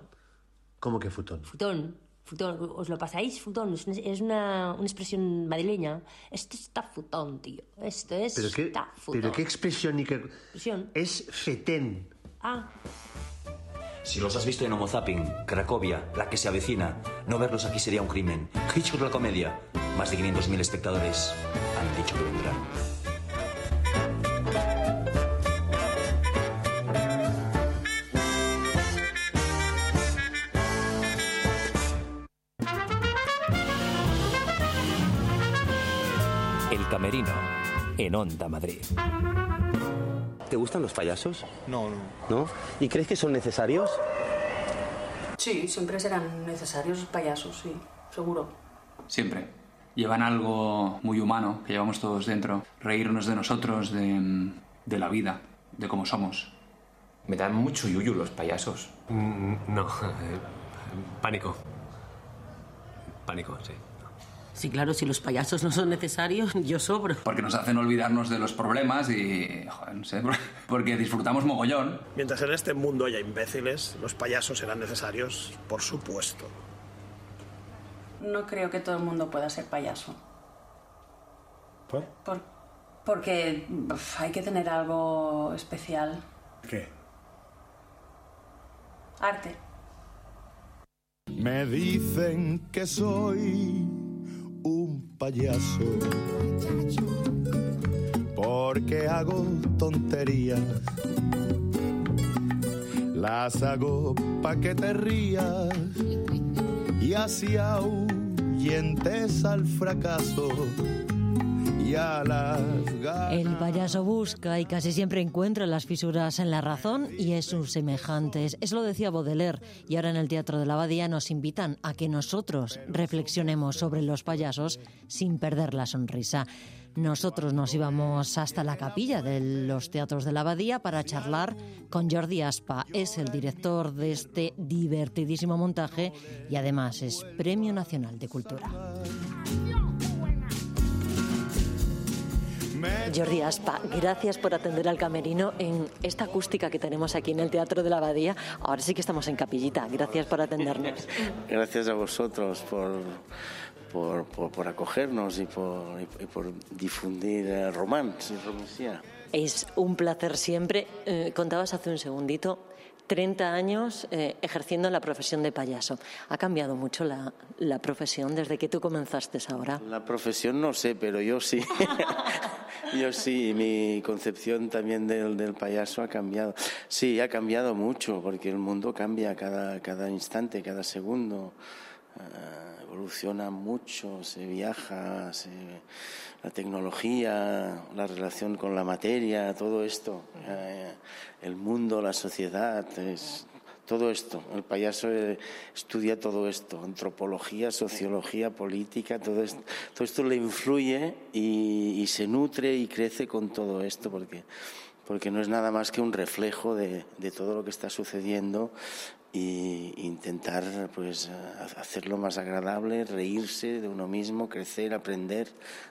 ¿Cómo que futón? Futón. Futón, os lo pasáis futón, es una, es una, una expresión madrileña. Esto está futón, tío. Esto es ¿Pero qué, está futón. pero qué expresión ni qué... Expresión. Es fetén. Ah, Si los has visto en Homo Zapping, Cracovia, la que se avecina, no verlos aquí sería un crimen. Hitchcock la comedia. Más de 500.000 espectadores han dicho que vendrán. En Onda Madrid. ¿Te gustan los payasos? No, no. ¿No? ¿Y crees que son necesarios? Sí, siempre serán necesarios los payasos, sí, seguro. Siempre. Llevan algo muy humano que llevamos todos dentro. Reírnos de nosotros, de, de la vida, de cómo somos. Me dan mucho yuyu los payasos. no, eh, pánico. Pánico, sí. Sí, claro, si los payasos no son necesarios, yo sobro. Porque nos hacen olvidarnos de los problemas y, joder, no sé, porque disfrutamos mogollón. Mientras en este mundo haya imbéciles, los payasos serán necesarios, por supuesto. No creo que todo el mundo pueda ser payaso. ¿Por? Por- porque uf, hay que tener algo especial. ¿Qué? Arte. Me dicen que soy un payaso. Porque hago tonterías. Las hago pa' que te rías. Y así creyentes al fracaso y a las ganas. El payaso busca y casi siempre encuentra las fisuras en la razón y en sus semejantes. Eso lo decía Baudelaire y ahora en el Teatro de la Abadía nos invitan a que nosotros reflexionemos sobre los payasos sin perder la sonrisa. Nosotros nos íbamos hasta la capilla de los teatros de la Abadía para charlar con Jordi Aspa. Es el director de este divertidísimo montaje y además es Premio Nacional de Cultura. Jordi Aspa, gracias por atender al camerino en esta acústica que tenemos aquí en el Teatro de la Abadía. Ahora sí que estamos en capillita. Gracias por atendernos. Gracias a vosotros por, por, por, por acogernos y por, y por difundir eh, romance y. Es un placer siempre. Eh, contabas hace un segundito 30 años eh, ejerciendo la profesión de payaso. ¿Ha cambiado mucho la, la, profesión desde que tú comenzaste ahora? La profesión no sé, pero yo sí. yo sí, mi concepción también del, del, payaso ha cambiado. Sí, ha cambiado mucho, porque el mundo cambia cada, cada instante, cada segundo. Uh, evoluciona mucho, se viaja, se, la tecnología, la relación con la materia, todo esto, eh, el mundo, la sociedad, es, todo esto. El payaso eh, estudia todo esto, antropología, sociología, política, todo esto, todo esto le influye y, y se nutre y crece con todo esto, porque porque no es nada más que un reflejo de, de, todo lo que está sucediendo y intentar pues hacerlo más agradable, reírse de uno mismo, crecer, aprender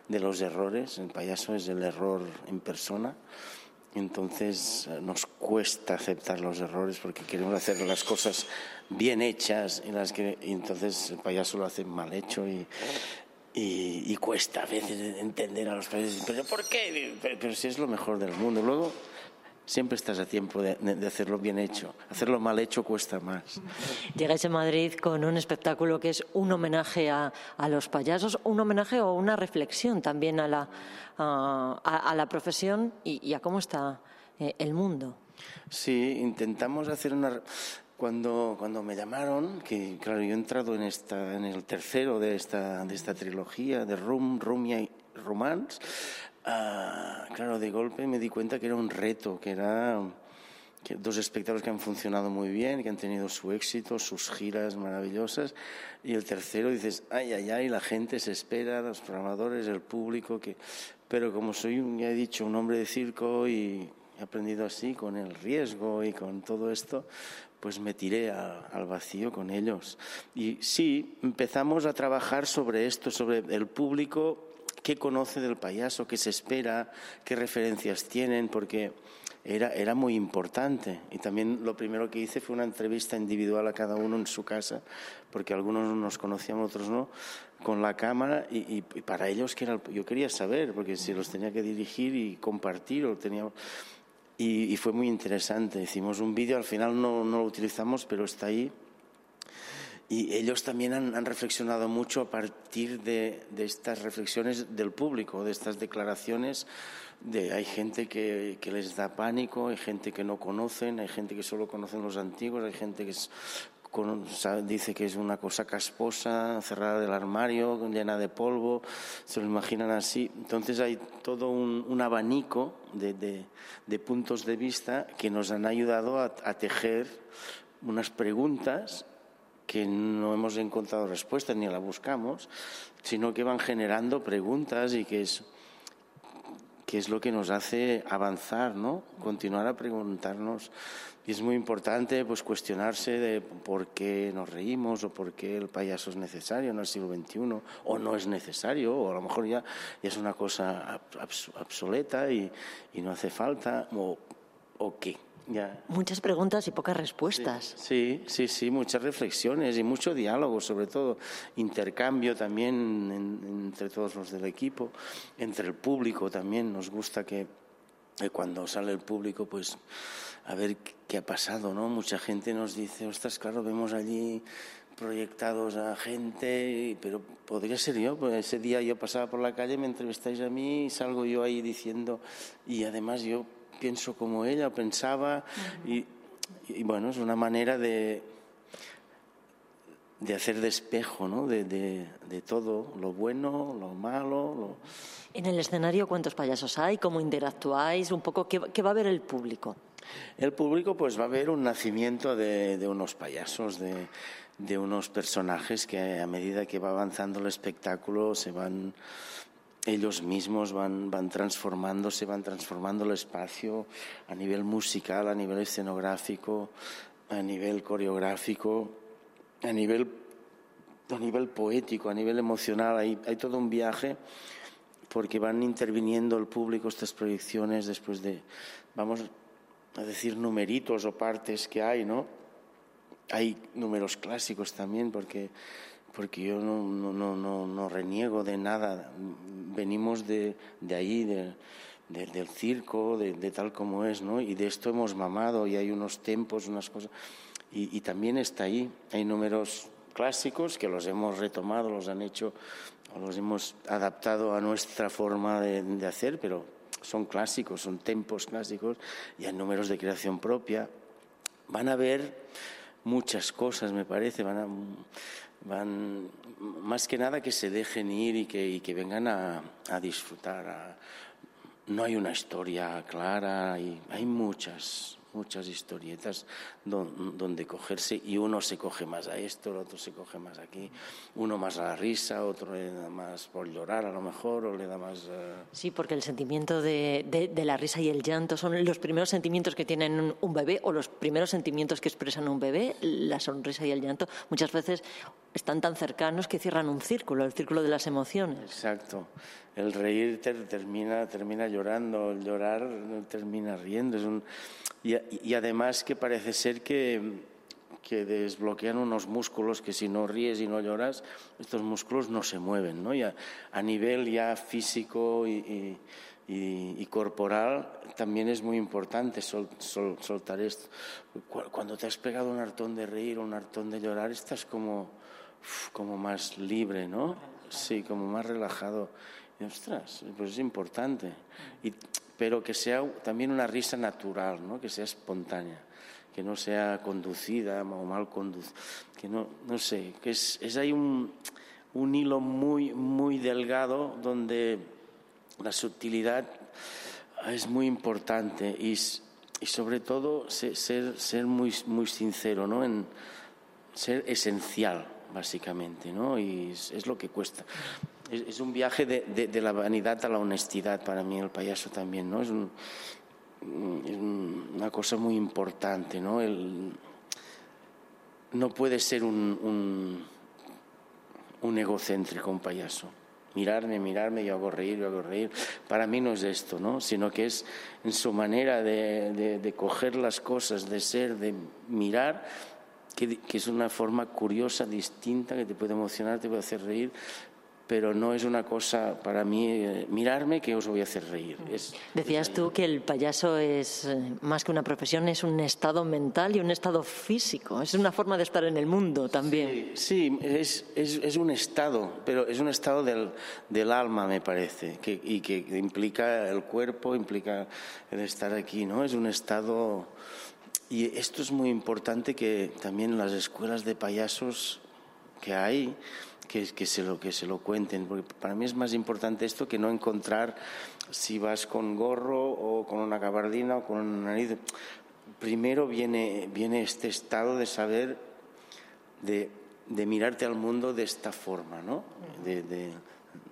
de los errores. El payaso es el error en persona. Entonces nos cuesta aceptar los errores porque queremos hacer las cosas bien hechas y las que y entonces el payaso lo hace mal hecho y, y, y, cuesta a veces entender a los payasos. Pero ¿por qué? Pero, pero si es lo mejor del mundo. Luego siempre estás a tiempo de, de, hacerlo bien hecho. Hacerlo mal hecho cuesta más. Llegáis a Madrid con un espectáculo que es un homenaje a, a los payasos, un homenaje o una reflexión también a la, a, a la profesión y, y, a cómo está eh, el mundo. Sí, intentamos hacer una cuando, cuando me llamaron, que claro, yo he entrado en, esta, en el tercero de esta, de esta trilogía de Rum, Rumia y Romance, uh, claro, de golpe me di cuenta que era un reto, que era dos espectáculos que han funcionado muy bien, que han tenido su éxito, sus giras maravillosas, y el tercero dices, ay, ay, ay, la gente se espera, los programadores, el público, que... pero como soy, ya he dicho, un hombre de circo y he aprendido así, con el riesgo y con todo esto, pues me tiré al vacío con ellos. Y sí, empezamos a trabajar sobre esto, sobre el público, qué conoce del payaso, qué se espera, qué referencias tienen, porque era, era muy importante. Y también lo primero que hice fue una entrevista individual a cada uno en su casa, porque algunos nos conocíamos, otros no, con la cámara y, y, y para ellos que era, yo quería saber, porque si los tenía que dirigir y compartir, o teníamos y, y fue muy interesante. Hicimos un vídeo, al final no, no, lo utilizamos, pero está ahí. Y ellos también han, reflexionado mucho a partir de, de, estas reflexiones del público, de estas declaraciones. De, hay gente que, les da pánico, hay gente que no conocen, hay gente que solo conocen los antiguos, hay gente que es, con, dice que es una cosa casposa, cerrada del armario, llena de polvo, se lo imaginan así. Entonces hay todo un, abanico de, de, puntos de vista que nos han ayudado a tejer unas preguntas que no hemos encontrado respuestas ni la buscamos, sino que van generando preguntas y que es que es lo que nos hace avanzar, ¿no? Continuar a preguntarnos. Y es muy importante pues cuestionarse de por qué nos reímos o por qué el payaso es necesario en el siglo XXI o no es necesario o a lo mejor ya, es una cosa obsoleta y, y no hace falta o, o qué. Ya. Muchas preguntas y pocas respuestas. Sí, sí, sí, muchas reflexiones y mucho diálogo, sobre todo intercambio también en, entre todos los del equipo, entre el público también. Nos gusta que eh, cuando sale el público, pues a ver qué ha pasado, ¿no? Mucha gente nos dice, ostras, claro, vemos allí proyectados a gente, pero podría ser yo, pues ese día yo pasaba por la calle, me entrevistáis a mí y salgo yo ahí diciendo, y además yo pienso como ella pensaba uh -huh. y, y, bueno, es una manera de, de hacer despejo ¿no? de, de, de todo, lo bueno, lo malo. Lo... En el escenario, ¿cuántos payasos hay? ¿Cómo interactuáis? Un poco, ¿qué, qué va a ver el público? El público pues va a ver un nacimiento de, de unos payasos, de, de unos personajes que a medida que va avanzando el espectáculo se van ellos mismos van, van transformándose, van transformando el espacio a nivel musical, a nivel escenográfico, a nivel coreográfico, a nivel, a nivel poético, a nivel emocional. Hay, hay todo un viaje porque van interviniendo el público estas proyecciones después de, vamos a decir, numeritos o partes que hay, ¿no? Hay números clásicos también porque porque yo no, no, no, no, reniego de nada. Venimos de, de ahí, de, de, del circo, de, tal como es, ¿no? Y de esto hemos mamado y hay unos tempos, unas cosas. Y, y, también está ahí. Hay números clásicos que los hemos retomado, los han hecho, los hemos adaptado a nuestra forma de, hacer, pero son clásicos, son tempos clásicos y hay números de creación propia. Van a ver muchas cosas, me parece, van a van más que nada que se dejen ir y que, y que vengan a, a disfrutar. No hay una historia clara, hay, hay muchas, muchas historietas donde cogerse y uno se coge más a esto, el otro se coge más aquí, uno más a la risa, otro le da más por llorar a lo mejor o le da más... Uh... Sí, porque el sentimiento de, de, de, la risa y el llanto son los primeros sentimientos que tienen un bebé o los primeros sentimientos que expresan un bebé, la sonrisa y el llanto muchas veces están tan cercanos que cierran un círculo, el círculo de las emociones. Exacto. El reír termina, termina llorando, el llorar termina riendo. Y, y además que parece ser que, que desbloquean unos músculos que si no ríes y no lloras, estos músculos no se mueven, ¿no? Ya a nivel ya físico y, y, y, corporal también es muy importante sol, sol, soltar esto. Cuando te has pegado un hartón de reír o un hartón de llorar, estás como, como más libre, ¿no? Sí, como más relajado. Y, ostras, pues es importante. Pero que sea también una risa natural, ¿no? Que sea espontánea que no sea conducida o mal conducida, que no, no sé, que es, es ahí un, un hilo muy, muy delgado donde la sutilidad es muy importante y, sobre todo ser, ser muy, muy sincero, ¿no? En ser esencial, básicamente, ¿no? Y es lo que cuesta. Es, es un viaje de, de, la vanidad a la honestidad para mí, el payaso también, ¿no? Es un, es una cosa muy importante, ¿no? El, no puede ser un, un, un, egocéntrico, un payaso. Mirarme, mirarme, yo hago reír, yo hago reír. Para mí no es esto, ¿no? Sino que es en su manera de, de, de coger las cosas, de ser, de mirar, que, que, es una forma curiosa, distinta, que te puede emocionar, te puede hacer reír, pero no es una cosa para mí eh, mirarme que os voy a hacer reír. Es, Decías es tú que el payaso es eh, más que una profesión, es un estado mental y un estado físico, es una forma de estar en el mundo también. Sí, sí es, es, es, un estado, pero es un estado del, del alma, me parece, que, y que implica el cuerpo, implica el estar aquí, ¿no? Es un estado... Y esto es muy importante que también las escuelas de payasos que hay, que, que, se lo, que se lo cuenten, porque para mí es más importante esto que no encontrar si vas con gorro o con una gabardina o con una nariz. Primero viene, viene este estado de saber, de, de mirarte al mundo de esta forma, ¿no? De, de,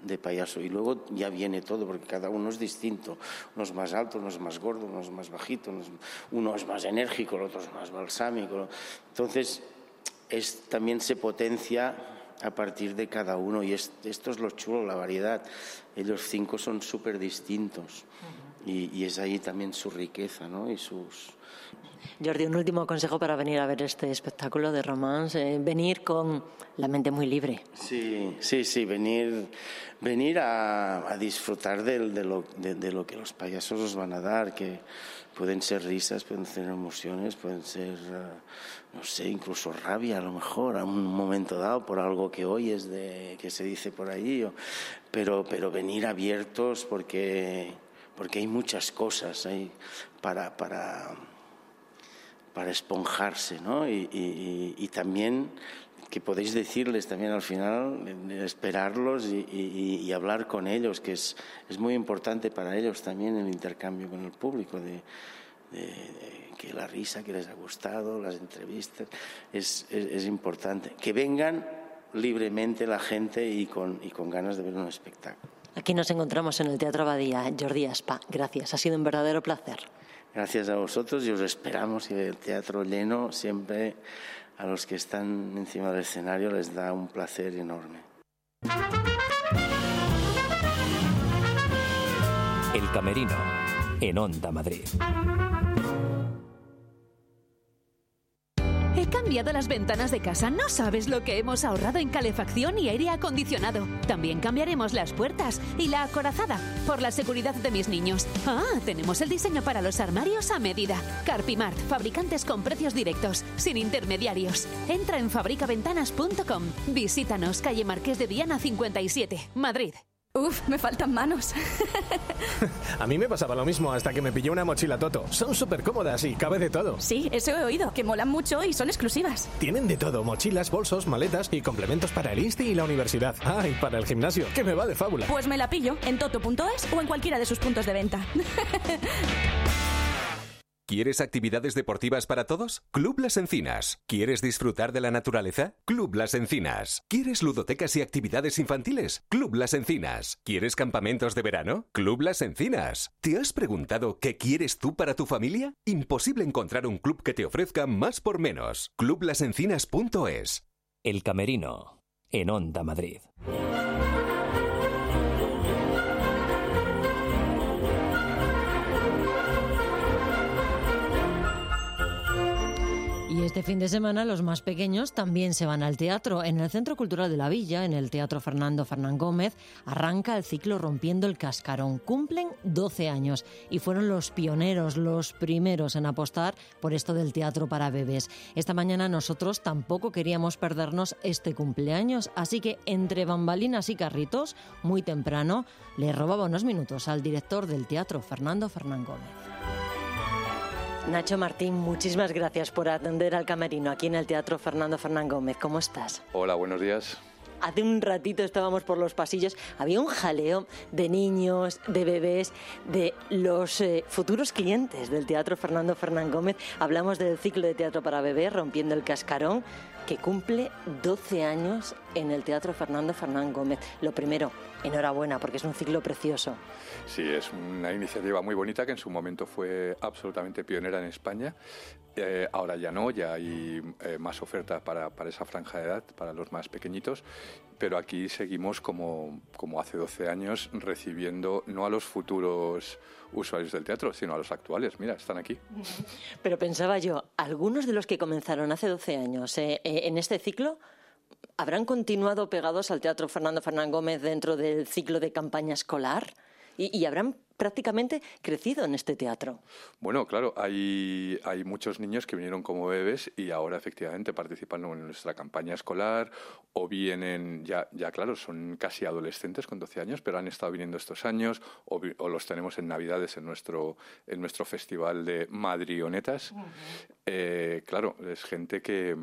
de, payaso. Y luego ya viene todo, porque cada uno es distinto. Uno es más alto, uno es más gordo, uno es más bajito, uno es, uno es más enérgico, el otro es más balsámico. Entonces, es, también se potencia a partir de cada uno. Y es, esto es lo chulo, la variedad. Ellos cinco son súper distintos. Uh -huh. y, y, es ahí también su riqueza, ¿no? Y sus... Jordi, un último consejo para venir a ver este espectáculo de romance. Eh, venir con la mente muy libre. Sí, sí, sí, venir, venir a, a disfrutar de, de, lo, de, de, lo que los payasos os van a dar, que pueden ser risas, pueden ser emociones, pueden ser, uh, no sé, incluso rabia a lo mejor, a un momento dado por algo que oyes de, que se dice por o, pero, pero venir abiertos porque, porque hay muchas cosas hay para, para, para esponjarse, ¿no? Y, y, y también que podéis decirles también al final, esperarlos y, hablar con ellos, que es, es, muy importante para ellos también el intercambio con el público, de, que la risa que les ha gustado, las entrevistas, es, es, importante. Que vengan libremente la gente y con, y con ganas de ver un espectáculo. Aquí nos encontramos en el Teatro Abadía. Jordi Aspa, gracias, ha sido un verdadero placer. Gracias a vosotros y os esperamos y el teatro lleno siempre a los que están encima del escenario les da un placer enorme. El Camerino, en Onda Madrid. He cambiado las ventanas de casa. No sabes lo que hemos ahorrado en calefacción y aire acondicionado. También cambiaremos las puertas y la acorazada por la seguridad de mis niños. Ah, tenemos el diseño para los armarios a medida. Carpimart, fabricantes con precios directos, sin intermediarios. Entra en fabricaventanas.com. Visítanos, calle Marqués de Diana 57, Madrid. Uf, me faltan manos. a mí me pasaba lo mismo hasta que me pillé una mochila Toto. Son súper cómodas y cabe de todo. Sí, eso he oído, que molan mucho y son exclusivas. Tienen de todo, mochilas, bolsos, maletas y complementos para el Insti y la universidad. Ah, y para el gimnasio, que me va de fábula. Pues me la pillo en toto.es o en cualquiera de sus puntos de venta. ¿Quieres actividades deportivas para todos? Club Las Encinas. ¿Quieres disfrutar de la naturaleza? Club Las Encinas. ¿Quieres ludotecas y actividades infantiles? Club Las Encinas. ¿Quieres campamentos de verano? Club Las Encinas. ¿Te has preguntado qué quieres tú para tu familia? Imposible encontrar un club que te ofrezca más por menos. Clublasencinas.es. El Camerino, en Onda Madrid. Este fin de semana los más pequeños también se van al teatro. En el Centro Cultural de la Villa, en el Teatro Fernando Fernán Gómez, arranca el ciclo Rompiendo el Cascarón. Cumplen 12 años y fueron los pioneros, los primeros en apostar por esto del teatro para bebés. Esta mañana nosotros tampoco queríamos perdernos este cumpleaños, así que entre bambalinas y carritos, muy temprano, le robaba unos minutos al director del Teatro Fernando Fernán Gómez. Nacho Martín, muchísimas gracias por atender al camerino aquí en el Teatro Fernando Fernán Gómez. ¿Cómo estás? Hola, buenos días. Hace un ratito estábamos por los pasillos, había un jaleo de niños, de bebés, de los eh, futuros clientes del Teatro Fernando Fernán Gómez. Hablamos del ciclo de teatro para bebés, Rompiendo el Cascarón, que cumple 12 años en el Teatro Fernando Fernán Gómez. Lo primero, enhorabuena, porque es un ciclo precioso. Sí, es una iniciativa muy bonita que en su momento fue absolutamente pionera en España. Eh, ahora ya no, ya hay eh, más ofertas para, para, esa franja de edad, para los más pequeñitos, pero aquí seguimos como, como hace 12 años recibiendo no a los futuros usuarios del teatro, sino a los actuales. Mira, están aquí. Pero pensaba yo, algunos de los que comenzaron hace 12 años eh, en este ciclo habrán continuado pegados al Teatro Fernando Fernán Gómez dentro del ciclo de campaña escolar y, habrán prácticamente crecido en este teatro. Bueno, claro, hay, hay muchos niños que vinieron como bebés y ahora efectivamente participan en nuestra campaña escolar o vienen, ya, ya claro, son casi adolescentes con 12 años, pero han estado viniendo estos años o, los tenemos en Navidades en nuestro, en nuestro festival de Madrionetas. Eh, claro, es gente que,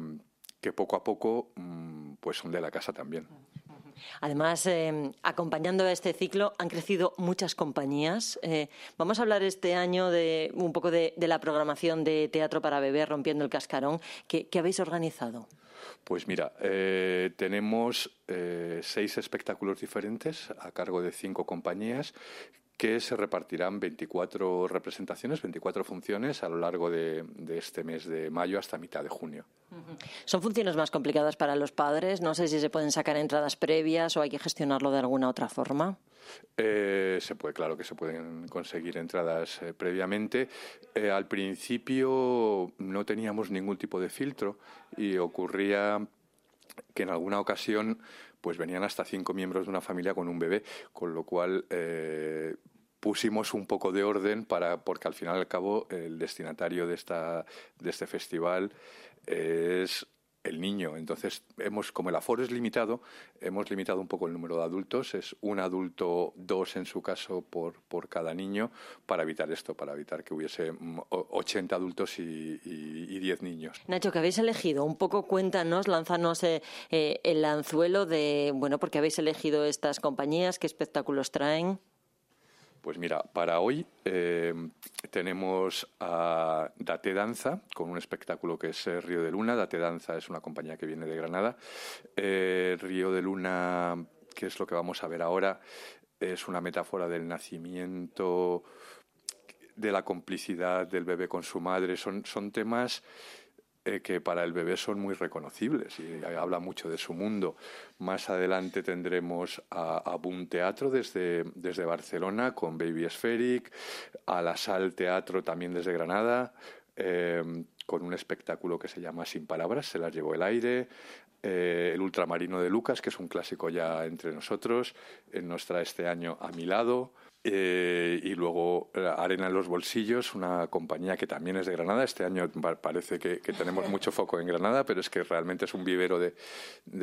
que poco a poco mm, pues son de la casa también. Además, eh, acompañando a este ciclo han crecido muchas compañías. Eh, vamos a hablar este año de un poco de, la programación de Teatro para Bebés, Rompiendo el Cascarón. ¿Qué, habéis organizado? Pues mira, eh, tenemos seis espectáculos diferentes a cargo de cinco compañías que se repartirán 24 representaciones, 24 funciones a lo largo de, este mes de mayo hasta mitad de junio. Son funciones más complicadas para los padres. No sé si se pueden sacar entradas previas o hay que gestionarlo de alguna otra forma. Eh, se puede, claro que se pueden conseguir entradas eh, previamente. Eh, al principio no teníamos ningún tipo de filtro y ocurría que en alguna ocasión pues venían hasta cinco miembros de una familia con un bebé, con lo cual eh, pusimos un poco de orden para porque al final al cabo el destinatario de esta de este festival es el niño. Entonces, hemos, como el aforo es limitado, hemos limitado un poco el número de adultos. Es un adulto, dos en su caso, por, por cada niño, para evitar esto, para evitar que hubiese 80 mm, adultos y, y, 10 niños. Nacho, que habéis elegido? Un poco cuéntanos, lánzanos eh, eh, el anzuelo de, bueno, porque habéis elegido estas compañías, qué espectáculos traen. Pues mira, para hoy eh, tenemos a Date Danza con un espectáculo que es Río de Luna. Date Danza es una compañía que viene de Granada. Eh, Río de Luna, que es lo que vamos a ver ahora, es una metáfora del nacimiento, de la complicidad del bebé con su madre. Son, son temas eh, que para el bebé son muy reconocibles y habla mucho de su mundo. Más adelante tendremos a, Boom Teatro desde, desde Barcelona con Baby Spheric, a la Sal Teatro también desde Granada. Em, con un espectáculo que se llama Sin Palabras, se las llevó el aire, eh, el Ultramarino de Lucas, que es un clásico ya entre nosotros, nos trae este año a mi lado, eh, y luego eh, Arena en los Bolsillos, una compañía que también es de Granada. Este año parece que, tenemos mucho foco en Granada, pero es que realmente es un vivero de,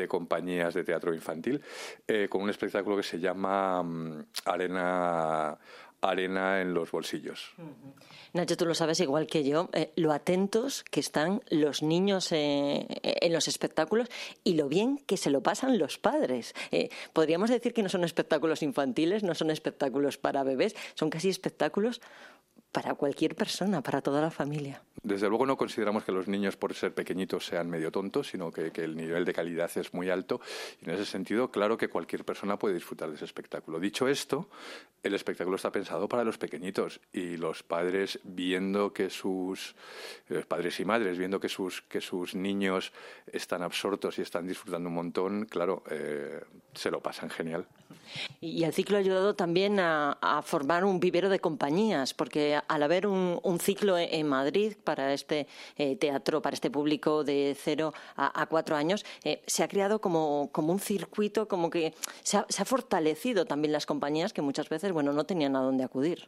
compañías de teatro infantil, eh, con un espectáculo que se llama mm, Arena, Arena en los Bolsillos. Nacho, tú lo sabes igual que yo, eh, lo atentos que están los niños eh, en los espectáculos y lo bien que se lo pasan los padres. Eh, podríamos decir que no son espectáculos infantiles, no son espectáculos para bebés, son casi espectáculos para cualquier persona, para toda la familia. Desde luego no consideramos que los niños por ser pequeñitos sean medio tontos, sino que, el nivel de calidad es muy alto y en ese sentido, claro que cualquier persona puede disfrutar de ese espectáculo. Dicho esto, el espectáculo está pensado para los pequeñitos y los padres viendo que sus eh, padres y madres viendo que sus que sus niños están absortos y están disfrutando un montón, claro, eh, se lo pasan genial. Y el ciclo ha ayudado también a, formar un vivero de compañías, porque al haber un, ciclo en Madrid para este eh, teatro, para este público de cero a, cuatro años, eh, se ha creado como, un circuito, como que se ha, fortalecido también las compañías que muchas veces bueno, no tenían a dónde acudir.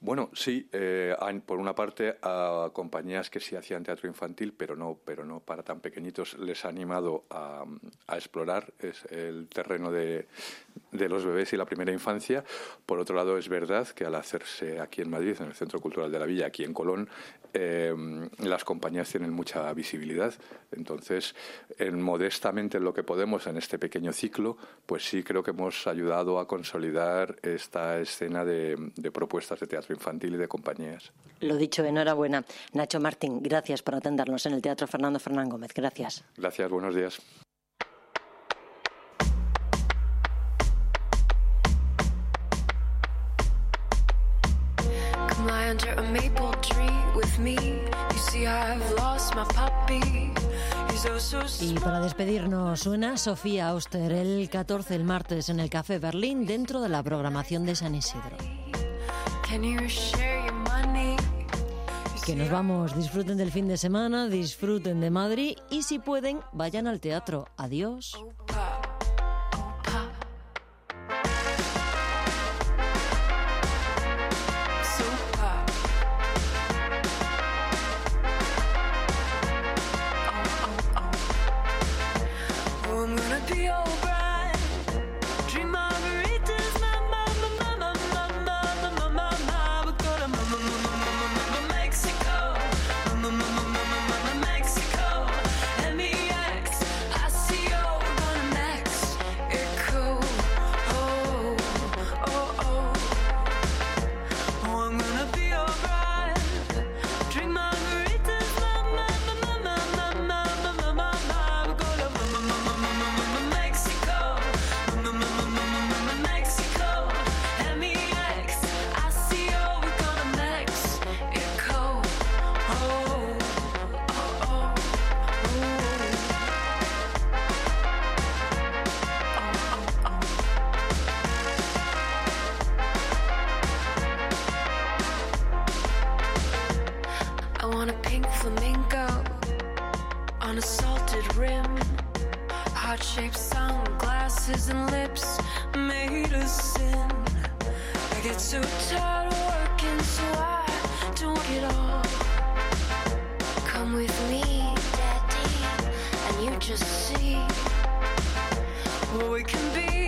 Bueno, sí, eh, por una parte a compañías que sí hacían teatro infantil, pero no, pero no para tan pequeñitos, les ha animado a, a explorar el terreno de, de los bebés y la primera infancia. Por otro lado, es verdad que al hacerse aquí en Madrid, en el Centro Cultural de la Villa, aquí en Colón, eh, las compañías tienen mucha visibilidad. Entonces, en, modestamente en lo que podemos en este pequeño ciclo, pues sí creo que hemos ayudado a consolidar esta escena de, de propuestas de teatro infantil y de compañías. Lo dicho, enhorabuena. Nacho Martín, gracias por atendernos en el Teatro Fernando Fernán Gómez. Gracias. Gracias, buenos días. Y para despedirnos suena Sofía Auster el 14, el martes, en el Café Berlín, dentro de la programación de San Isidro. Que nos vamos, disfruten del fin de semana, disfruten de Madrid y si pueden, vayan al teatro. Adiós. shaped sunglasses and lips made of sin. I get so tired of working, so I don't get off. Come with me, Daddy, and you just see what we can be.